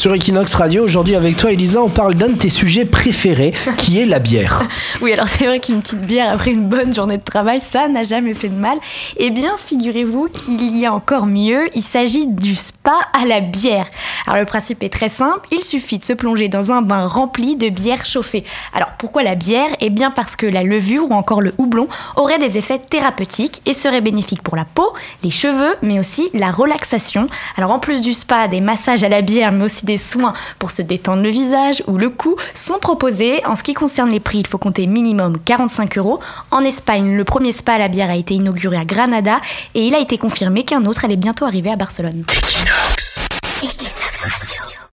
Sur Equinox Radio, aujourd'hui avec toi Elisa, on parle d'un de tes sujets préférés, qui est la bière. Oui, alors c'est vrai qu'une petite bière après une bonne journée de travail, ça n'a jamais fait de mal. Eh bien, figurez-vous qu'il y a encore mieux, il s'agit du spa à la bière. Alors le principe est très simple, il suffit de se plonger dans un bain rempli de bière chauffée. Alors pourquoi la bière? Eh bien parce que la levure ou encore le houblon aurait des effets thérapeutiques et serait bénéfique pour la peau, les cheveux, mais aussi la relaxation. Alors en plus du spa, des massages à la bière, mais aussi des soins pour se détendre le visage ou le cou sont proposés. En ce qui concerne les prix, il faut compter minimum 45 euros. En Espagne, le premier spa à la bière a été inauguré à Granada et il a été confirmé qu'un autre allait bientôt arriver à Barcelone.